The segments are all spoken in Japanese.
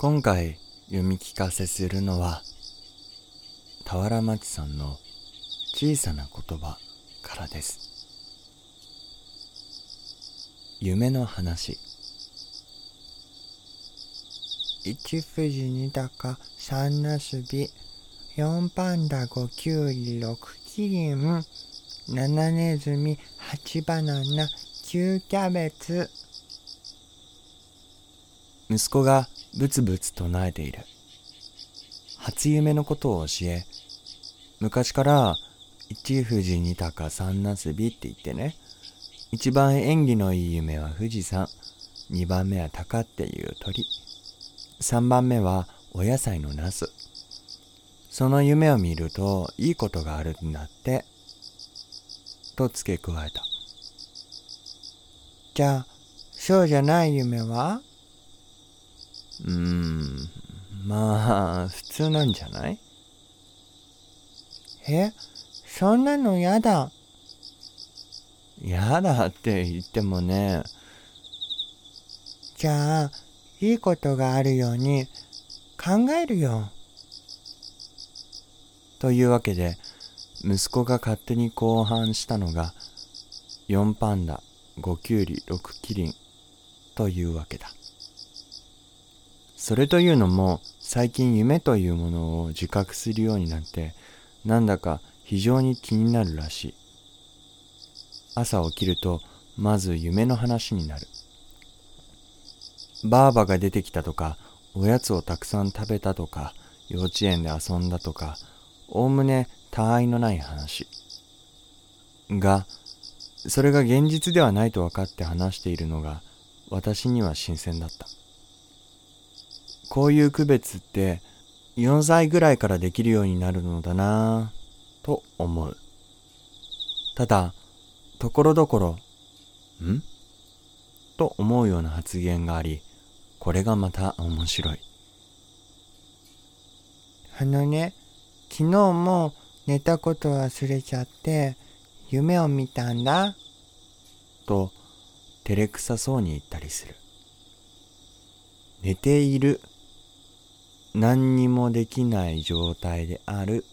今回読み聞かせするのは俵町さんの小さな言葉からです。夢の話。一富士二鷹三なすび四パンダ五キュウリ六キリン七ネズミ八バナナ九キャベツ。息子がブツブツ唱えている。初夢のことを教え昔から一富士二鷹三なすびって言ってね。一番縁起のいい夢は富士山。二番目は鷹っていう鳥。三番目はお野菜のナスその夢を見るといいことがあるんだって。と付け加えた。じゃあそうじゃない夢は？うーん。まあ普通なんじゃない？え？そんなのやだ。やだって言ってもね。じゃあいいことがあるように考えるよ。というわけで息子が勝手に考案したのが4パンダ5キュウリ6キリンというわけだ。それというのも最近夢というものを自覚するようになってなんだか非常に気になるらしい。朝起きるとまず夢の話になる。ばあばが出てきたとかおやつをたくさん食べたとか幼稚園で遊んだとかおおむね他愛のない話。がそれが現実ではないと分かって話しているのが私には新鮮だった。こういう区別って4歳ぐらいからできるようになるのだなぁと思う。ただところどころん？と思うような発言がありこれがまた面白い。あのね昨日も寝たこと忘れちゃって夢を見たんだ。と照れくさそうに言ったりする。寝ている何にもできない状態である。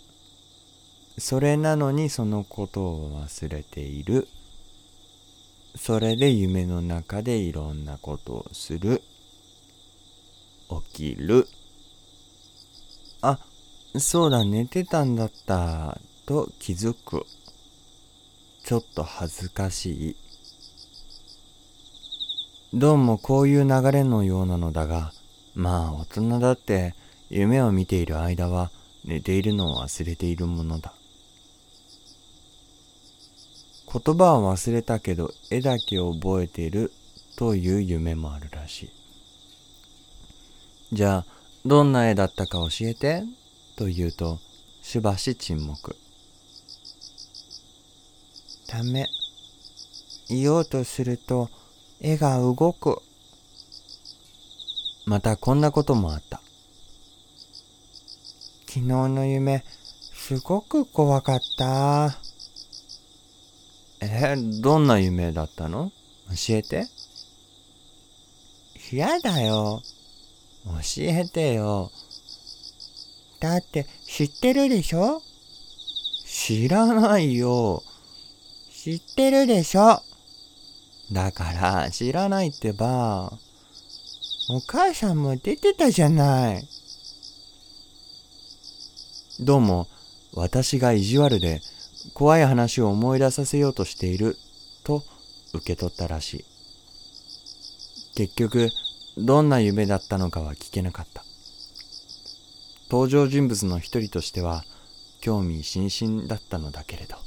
それなのにそのことを忘れている。それで夢の中でいろんなことをする。起きる。あそうだ寝てたんだったと気づく。ちょっと恥ずかしい。どうもこういう流れのようなのだがまあ大人だって夢を見ている間は寝ているのを忘れているものだ。言葉は忘れたけど絵だけ覚えているという夢もあるらしい。じゃあどんな絵だったか教えてと言うとしばし沈黙。ダメ。言おうとすると絵が動く。またこんなこともあった。昨日の夢すごく怖かった。えどんな夢だったの？教えて。嫌だよ。教えてよ。だって知ってるでしょ？知らないよ。知ってるでしょ？だから知らないってば。お母さんも出てたじゃないどうも私が意地悪で怖い話を思い出させようとしていると受け取ったらしい。結局どんな夢だったのかは聞けなかった。登場人物の一人としては興味津々だったのだけれど。